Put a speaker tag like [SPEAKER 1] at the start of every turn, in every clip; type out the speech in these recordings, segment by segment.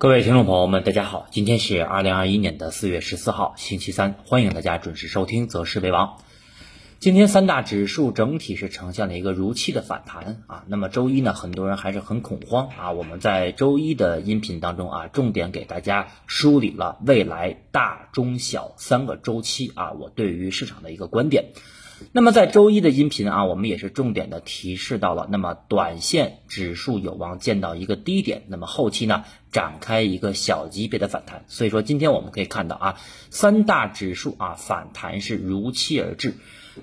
[SPEAKER 1] 各位听众朋友们，大家好，今天是二零二一年的四月十四号，星期三，欢迎大家准时收听《择时为王》。今天三大指数整体是呈现了一个如期的反弹啊。那么周一呢，很多人还是很恐慌啊。我们在周一的音频当中啊，重点给大家梳理了未来大、中、小三个周期啊，我对于市场的一个观点。那么在周一的音频啊，我们也是重点的提示到了，那么短线指数有望见到一个低点，那么后期呢展开一个小级别的反弹。所以说今天我们可以看到啊，三大指数啊反弹是如期而至。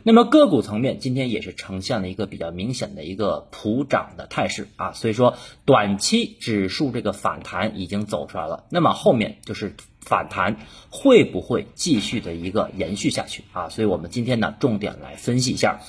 [SPEAKER 1] 那么个股层面今天也是呈现了一个比较明显的一个普涨的态势啊，所以说短期指数这个反弹已经走出来了，那么后面就是。反弹会不会继续的一个延续下去啊？所以我们今天呢重点来分析一下。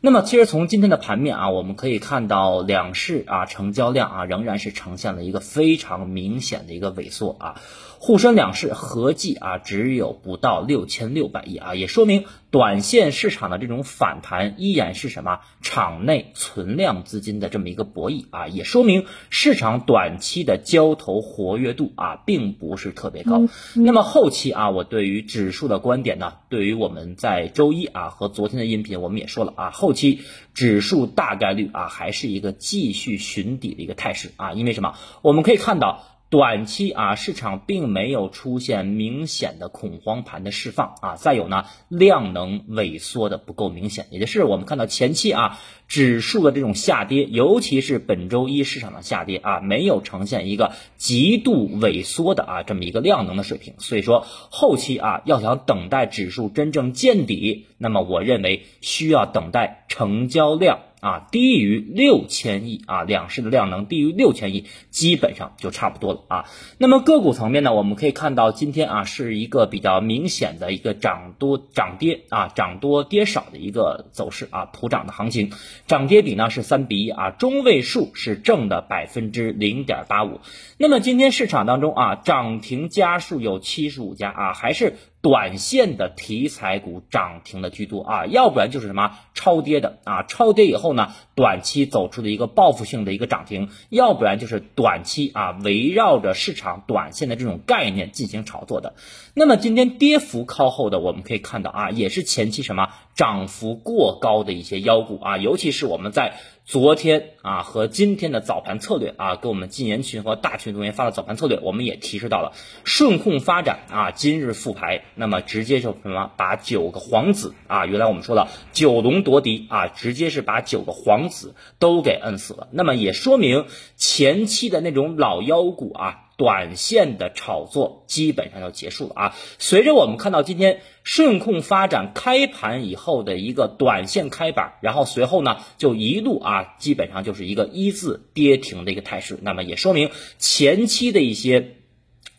[SPEAKER 1] 那么其实从今天的盘面啊，我们可以看到两市啊成交量啊仍然是呈现了一个非常明显的一个萎缩啊。沪深两市合计啊只有不到六千六百亿啊，也说明短线市场的这种反弹依然是什么场内存量资金的这么一个博弈啊，也说明市场短期的交投活跃度啊并不是特别高。那么后期啊，我对于指数的观点呢，对于我们在周一啊和昨天的音频我们也说了啊，后期指数大概率啊还是一个继续寻底的一个态势啊，因为什么？我们可以看到。短期啊，市场并没有出现明显的恐慌盘的释放啊，再有呢，量能萎缩的不够明显，也就是我们看到前期啊，指数的这种下跌，尤其是本周一市场的下跌啊，没有呈现一个极度萎缩的啊这么一个量能的水平，所以说后期啊，要想等待指数真正见底，那么我认为需要等待成交量。啊，低于六千亿啊，两市的量能低于六千亿，基本上就差不多了啊。那么个股层面呢，我们可以看到今天啊是一个比较明显的一个涨多涨跌啊，涨多跌少的一个走势啊，普涨的行情，涨跌比呢是三比一啊，中位数是正的百分之零点八五。那么今天市场当中啊，涨停家数有七十五家啊，还是。短线的题材股涨停的居多啊，要不然就是什么超跌的啊，超跌以后呢，短期走出的一个报复性的一个涨停，要不然就是短期啊围绕着市场短线的这种概念进行炒作的。那么今天跌幅靠后的，我们可以看到啊，也是前期什么涨幅过高的一些妖股啊，尤其是我们在。昨天啊和今天的早盘策略啊，给我们禁言群和大群同学发的早盘策略，我们也提示到了顺控发展啊，今日复牌，那么直接就什么把九个皇子啊，原来我们说的九龙夺嫡啊，直接是把九个皇子都给摁死了，那么也说明前期的那种老妖股啊。短线的炒作基本上要结束了啊！随着我们看到今天顺控发展开盘以后的一个短线开板，然后随后呢就一路啊，基本上就是一个一字跌停的一个态势，那么也说明前期的一些。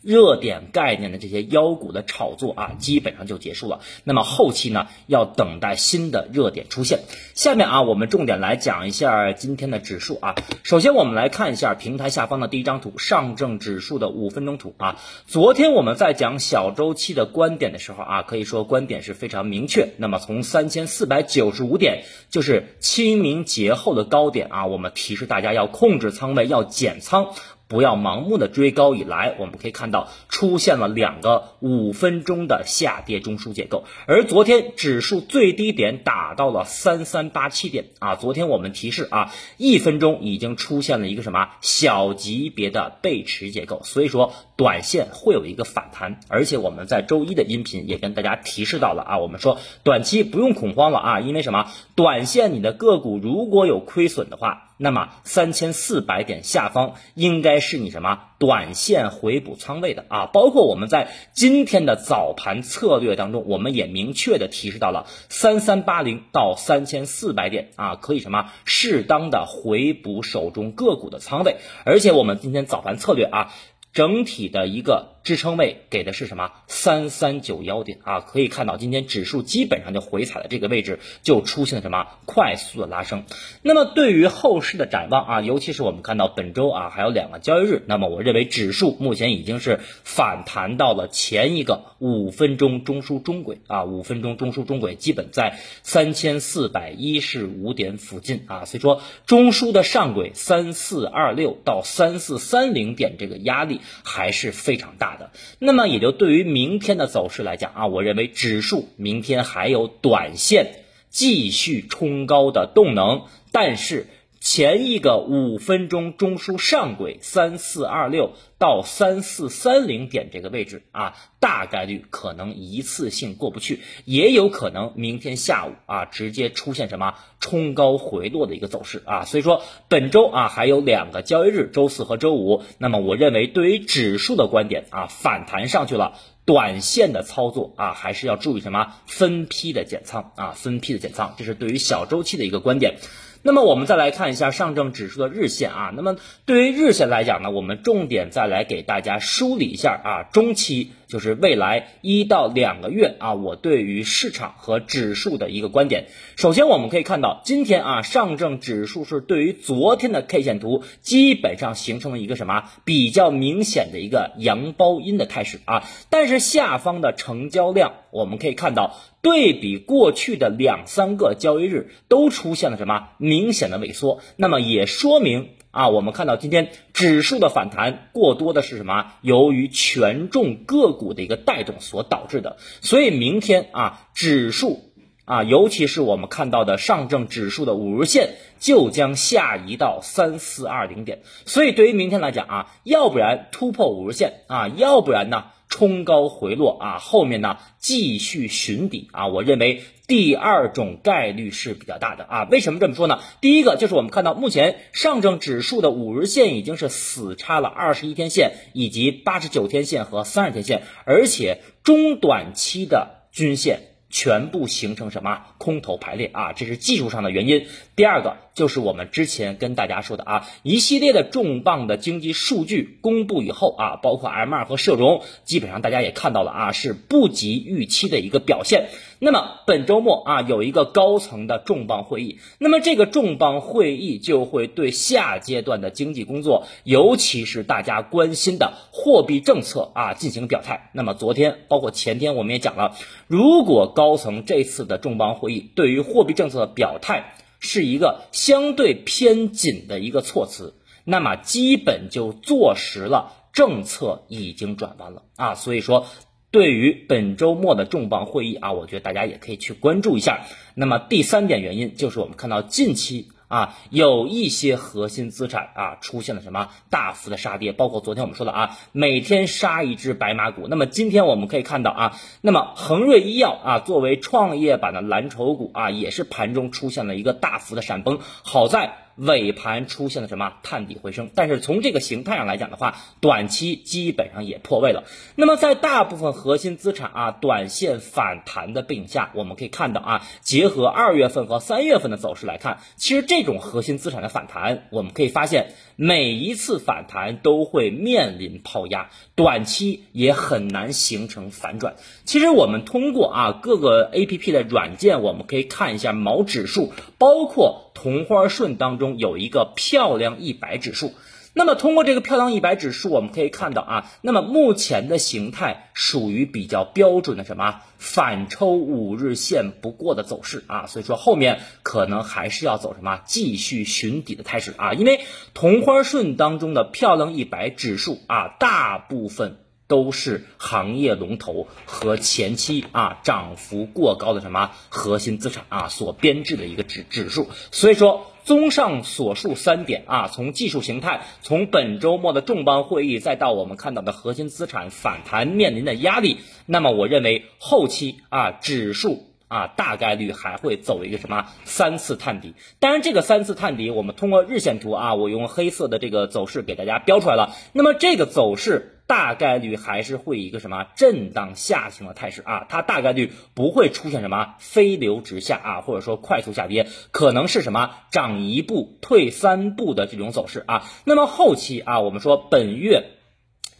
[SPEAKER 1] 热点概念的这些妖股的炒作啊，基本上就结束了。那么后期呢，要等待新的热点出现。下面啊，我们重点来讲一下今天的指数啊。首先，我们来看一下平台下方的第一张图，上证指数的五分钟图啊。昨天我们在讲小周期的观点的时候啊，可以说观点是非常明确。那么从三千四百九十五点，就是清明节后的高点啊，我们提示大家要控制仓位，要减仓。不要盲目的追高，以来我们可以看到出现了两个五分钟的下跌中枢结构，而昨天指数最低点打到了三三八七点啊，昨天我们提示啊，一分钟已经出现了一个什么小级别的背驰结构，所以说短线会有一个反弹，而且我们在周一的音频也跟大家提示到了啊，我们说短期不用恐慌了啊，因为什么？短线你的个股如果有亏损的话。那么三千四百点下方应该是你什么短线回补仓位的啊？包括我们在今天的早盘策略当中，我们也明确的提示到了三三八零到三千四百点啊，可以什么适当的回补手中个股的仓位。而且我们今天早盘策略啊，整体的一个支撑位给的是什么？三三九幺点。啊，可以看到今天指数基本上就回踩的这个位置，就出现了什么？快速的拉升。那么对于后市的展望啊，尤其是我们看到本周啊还有两个交易日，那么我认为指数目前已经是反弹到了前一个五分钟中枢中轨。啊，五分钟中枢中轨基本在三千四百一十五点附近。啊，所以说中枢的上轨三四二六到三四三零点这个压力还是非常大。那么也就对于明天的走势来讲啊，我认为指数明天还有短线继续冲高的动能，但是。前一个五分钟中枢上轨三四二六到三四三零点这个位置啊，大概率可能一次性过不去，也有可能明天下午啊直接出现什么冲高回落的一个走势啊。所以说本周啊还有两个交易日，周四和周五。那么我认为对于指数的观点啊，反弹上去了，短线的操作啊还是要注意什么分批的减仓啊，分批的减仓，这是对于小周期的一个观点。那么我们再来看一下上证指数的日线啊，那么对于日线来讲呢，我们重点再来给大家梳理一下啊，中期。就是未来一到两个月啊，我对于市场和指数的一个观点。首先，我们可以看到今天啊，上证指数是对于昨天的 K 线图基本上形成了一个什么比较明显的一个阳包阴的态势啊。但是下方的成交量，我们可以看到对比过去的两三个交易日都出现了什么明显的萎缩，那么也说明。啊，我们看到今天指数的反弹过多的是什么？由于权重个股的一个带动所导致的。所以明天啊，指数啊，尤其是我们看到的上证指数的五日线就将下移到三四二零点。所以对于明天来讲啊，要不然突破五日线啊，要不然呢？冲高回落啊，后面呢继续寻底啊，我认为第二种概率是比较大的啊。为什么这么说呢？第一个就是我们看到目前上证指数的五日线已经是死叉了二十一天线以及八十九天线和三十天线，而且中短期的均线。全部形成什么空头排列啊？这是技术上的原因。第二个就是我们之前跟大家说的啊，一系列的重磅的经济数据公布以后啊，包括 M 二和社融，基本上大家也看到了啊，是不及预期的一个表现。那么本周末啊，有一个高层的重磅会议，那么这个重磅会议就会对下阶段的经济工作，尤其是大家关心的货币政策啊进行表态。那么昨天包括前天我们也讲了，如果高层这次的重磅会议对于货币政策的表态是一个相对偏紧的一个措辞，那么基本就坐实了政策已经转弯了啊，所以说。对于本周末的重磅会议啊，我觉得大家也可以去关注一下。那么第三点原因就是我们看到近期啊有一些核心资产啊出现了什么大幅的杀跌，包括昨天我们说的啊每天杀一只白马股。那么今天我们可以看到啊，那么恒瑞医药啊作为创业板的蓝筹股啊，也是盘中出现了一个大幅的闪崩。好在。尾盘出现了什么探底回升，但是从这个形态上来讲的话，短期基本上也破位了。那么在大部分核心资产啊短线反弹的背景下，我们可以看到啊，结合二月份和三月份的走势来看，其实这种核心资产的反弹，我们可以发现每一次反弹都会面临抛压，短期也很难形成反转。其实我们通过啊各个 A P P 的软件，我们可以看一下某指数，包括。同花顺当中有一个漂亮一百指数，那么通过这个漂亮一百指数，我们可以看到啊，那么目前的形态属于比较标准的什么反抽五日线不过的走势啊，所以说后面可能还是要走什么继续寻底的态势啊，因为同花顺当中的漂亮一百指数啊，大部分。都是行业龙头和前期啊涨幅过高的什么核心资产啊所编制的一个指指数，所以说综上所述三点啊，从技术形态，从本周末的重磅会议，再到我们看到的核心资产反弹面临的压力，那么我认为后期啊指数啊大概率还会走一个什么三次探底，当然这个三次探底，我们通过日线图啊，我用黑色的这个走势给大家标出来了，那么这个走势。大概率还是会一个什么震荡下行的态势啊，它大概率不会出现什么飞流直下啊，或者说快速下跌，可能是什么涨一步退三步的这种走势啊。那么后期啊，我们说本月。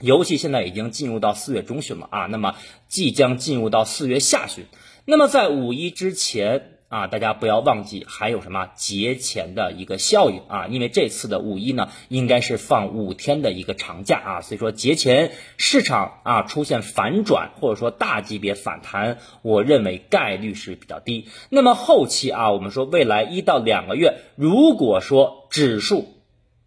[SPEAKER 1] 尤其现在已经进入到四月中旬了啊，那么即将进入到四月下旬，那么在五一之前。啊，大家不要忘记还有什么节前的一个效应啊，因为这次的五一呢，应该是放五天的一个长假啊，所以说节前市场啊出现反转或者说大级别反弹，我认为概率是比较低。那么后期啊，我们说未来一到两个月，如果说指数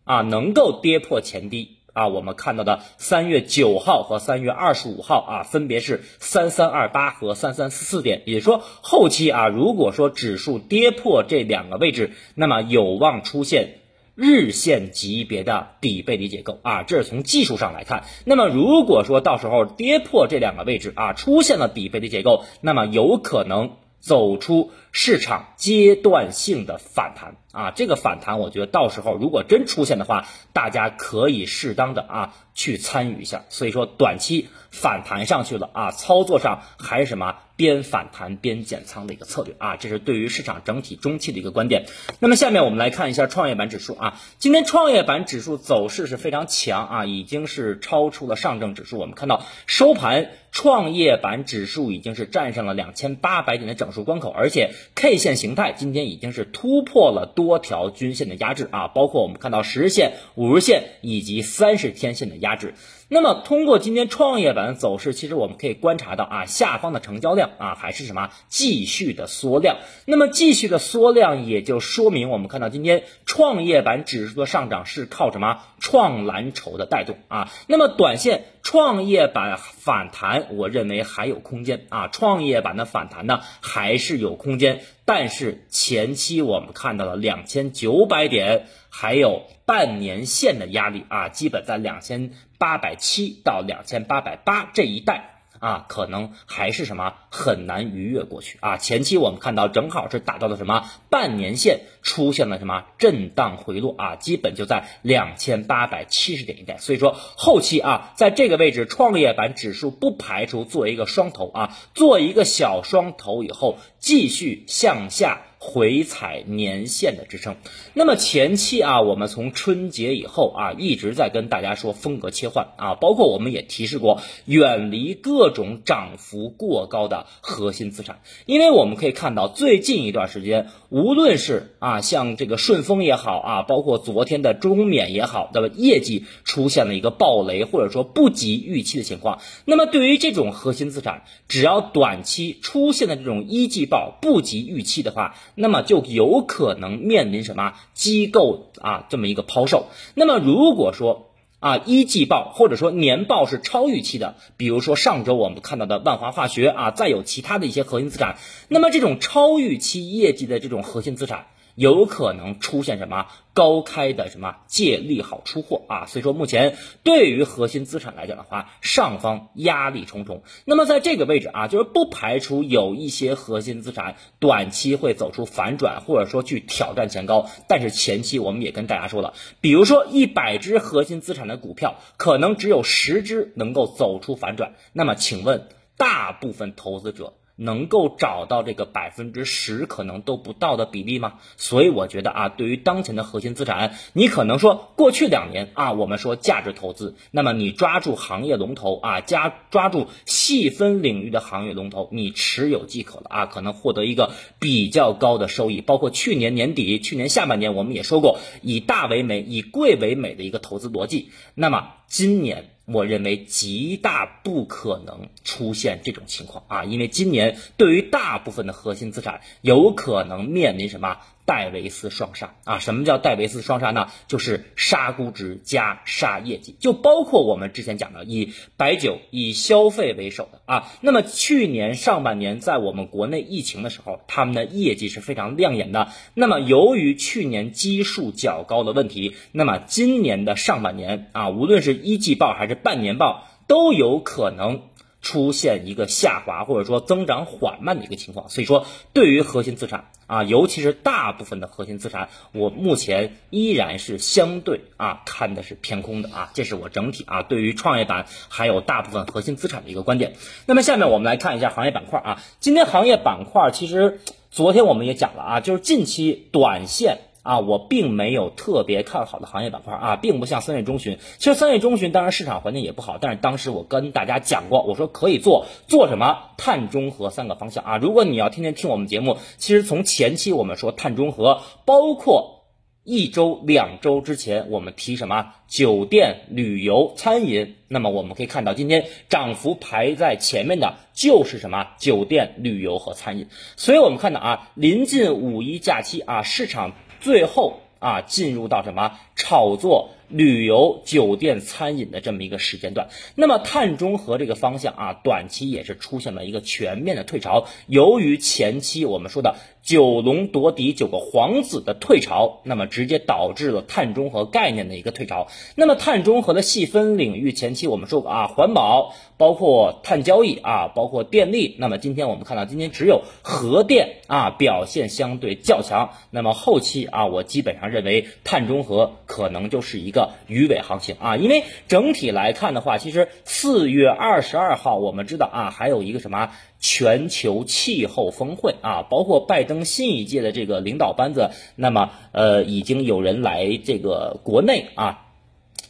[SPEAKER 1] 啊能够跌破前低。啊，我们看到的三月九号和三月二十五号啊，分别是三三二八和三三四四点，也就说后期啊，如果说指数跌破这两个位置，那么有望出现日线级别的底背离结构啊，这是从技术上来看。那么如果说到时候跌破这两个位置啊，出现了底背离结构，那么有可能走出市场阶段性的反弹。啊，这个反弹，我觉得到时候如果真出现的话，大家可以适当的啊去参与一下。所以说短期反弹上去了啊，操作上还是什么边反弹边减仓的一个策略啊，这是对于市场整体中期的一个观点。那么下面我们来看一下创业板指数啊，今天创业板指数走势是非常强啊，已经是超出了上证指数。我们看到收盘，创业板指数已经是站上了两千八百点的整数关口，而且 K 线形态今天已经是突破了多。条均线的压制啊，包括我们看到十日线、五日线以及三十天线的压制。那么通过今天创业板的走势，其实我们可以观察到啊，下方的成交量啊还是什么继续的缩量。那么继续的缩量，也就说明我们看到今天创业板指数的上涨是靠什么创蓝筹的带动啊。那么短线创业板反弹，我认为还有空间啊。创业板的反弹呢还是有空间，但是前期我们看到了两千九百点。还有半年线的压力啊，基本在两千八百七到两千八百八这一带。啊，可能还是什么很难逾越过去啊。前期我们看到正好是达到了什么半年线，出现了什么震荡回落啊，基本就在两千八百七十点一带。所以说后期啊，在这个位置，创业板指数不排除做一个双头啊，做一个小双头以后，继续向下回踩年线的支撑。那么前期啊，我们从春节以后啊，一直在跟大家说风格切换啊，包括我们也提示过，远离各。种涨幅过高的核心资产，因为我们可以看到最近一段时间，无论是啊像这个顺丰也好啊，包括昨天的中免也好，的业绩出现了一个暴雷或者说不及预期的情况。那么对于这种核心资产，只要短期出现的这种一季报不及预期的话，那么就有可能面临什么机构啊这么一个抛售。那么如果说，啊，一季报或者说年报是超预期的，比如说上周我们看到的万华化学啊，再有其他的一些核心资产，那么这种超预期业绩的这种核心资产。有可能出现什么高开的什么借利好出货啊，所以说目前对于核心资产来讲的话，上方压力重重。那么在这个位置啊，就是不排除有一些核心资产短期会走出反转，或者说去挑战前高。但是前期我们也跟大家说了，比如说一百只核心资产的股票，可能只有十只能够走出反转。那么请问大部分投资者？能够找到这个百分之十可能都不到的比例吗？所以我觉得啊，对于当前的核心资产，你可能说过去两年啊，我们说价值投资，那么你抓住行业龙头啊，加抓住细分领域的行业龙头，你持有即可了啊，可能获得一个比较高的收益。包括去年年底、去年下半年，我们也说过以大为美、以贵为美的一个投资逻辑。那么今年。我认为极大不可能出现这种情况啊，因为今年对于大部分的核心资产，有可能面临什么？戴维斯双杀啊！什么叫戴维斯双杀呢？就是杀估值加杀业绩，就包括我们之前讲的以白酒、以消费为首的啊。那么去年上半年在我们国内疫情的时候，他们的业绩是非常亮眼的。那么由于去年基数较高的问题，那么今年的上半年啊，无论是一季报还是半年报，都有可能。出现一个下滑或者说增长缓慢的一个情况，所以说对于核心资产啊，尤其是大部分的核心资产，我目前依然是相对啊看的是偏空的啊，这是我整体啊对于创业板还有大部分核心资产的一个观点。那么下面我们来看一下行业板块啊，今天行业板块其实昨天我们也讲了啊，就是近期短线。啊，我并没有特别看好的行业板块啊，并不像三月中旬。其实三月中旬当然市场环境也不好，但是当时我跟大家讲过，我说可以做做什么碳中和三个方向啊。如果你要天天听我们节目，其实从前期我们说碳中和，包括一周两周之前我们提什么酒店、旅游、餐饮，那么我们可以看到今天涨幅排在前面的就是什么酒店、旅游和餐饮。所以我们看到啊，临近五一假期啊，市场。最后啊，进入到什么炒作旅游、酒店、餐饮的这么一个时间段。那么碳中和这个方向啊，短期也是出现了一个全面的退潮。由于前期我们说的九龙夺嫡、九个皇子的退潮，那么直接导致了碳中和概念的一个退潮。那么碳中和的细分领域，前期我们说过啊，环保。包括碳交易啊，包括电力。那么今天我们看到，今天只有核电啊表现相对较强。那么后期啊，我基本上认为碳中和可能就是一个鱼尾行情啊。因为整体来看的话，其实四月二十二号我们知道啊，还有一个什么全球气候峰会啊，包括拜登新一届的这个领导班子，那么呃已经有人来这个国内啊。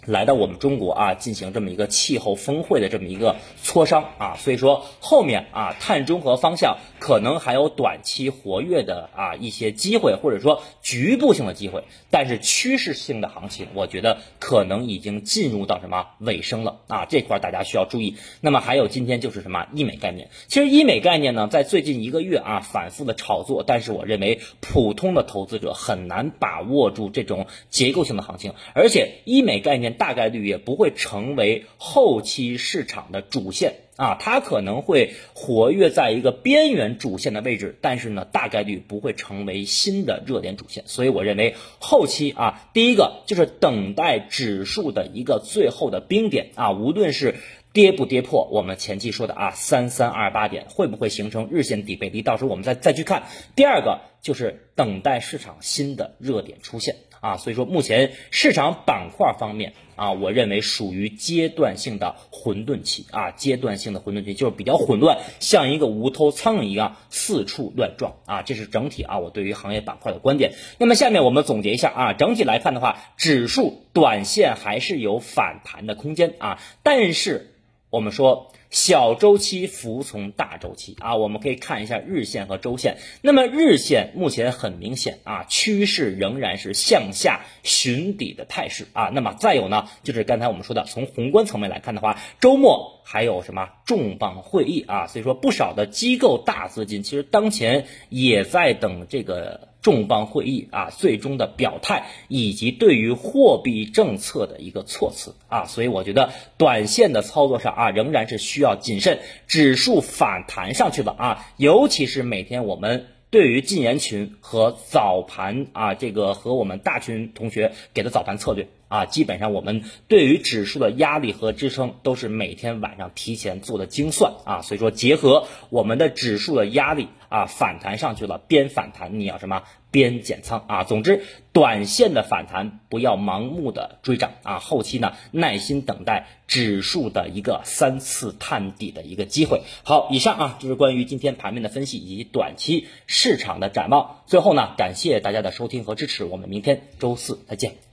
[SPEAKER 1] 来到我们中国啊，进行这么一个气候峰会的这么一个磋商啊，所以说后面啊，碳中和方向可能还有短期活跃的啊一些机会，或者说局部性的机会，但是趋势性的行情，我觉得可能已经进入到什么尾声了啊，这块大家需要注意。那么还有今天就是什么医美概念，其实医美概念呢，在最近一个月啊反复的炒作，但是我认为普通的投资者很难把握住这种结构性的行情，而且医美概念。大概率也不会成为后期市场的主线啊，它可能会活跃在一个边缘主线的位置，但是呢，大概率不会成为新的热点主线。所以我认为后期啊，第一个就是等待指数的一个最后的冰点啊，无论是跌不跌破我们前期说的啊三三二八点，会不会形成日线底背离，到时候我们再再去看。第二个就是等待市场新的热点出现。啊，所以说目前市场板块方面啊，我认为属于阶段性的混沌期啊，阶段性的混沌期就是比较混乱，像一个无头苍蝇一样四处乱撞啊，这是整体啊我对于行业板块的观点。那么下面我们总结一下啊，整体来看的话，指数短线还是有反弹的空间啊，但是我们说。小周期服从大周期啊，我们可以看一下日线和周线。那么日线目前很明显啊，趋势仍然是向下寻底的态势啊。那么再有呢，就是刚才我们说的，从宏观层面来看的话，周末还有什么重磅会议啊？所以说不少的机构大资金其实当前也在等这个。重磅会议啊，最终的表态以及对于货币政策的一个措辞啊，所以我觉得短线的操作上啊，仍然是需要谨慎。指数反弹上去了啊，尤其是每天我们对于禁言群和早盘啊，这个和我们大群同学给的早盘策略。啊，基本上我们对于指数的压力和支撑都是每天晚上提前做的精算啊，所以说结合我们的指数的压力啊，反弹上去了，边反弹你要什么边减仓啊。总之，短线的反弹不要盲目的追涨啊，后期呢耐心等待指数的一个三次探底的一个机会。好，以上啊就是关于今天盘面的分析以及短期市场的展望。最后呢，感谢大家的收听和支持，我们明天周四再见。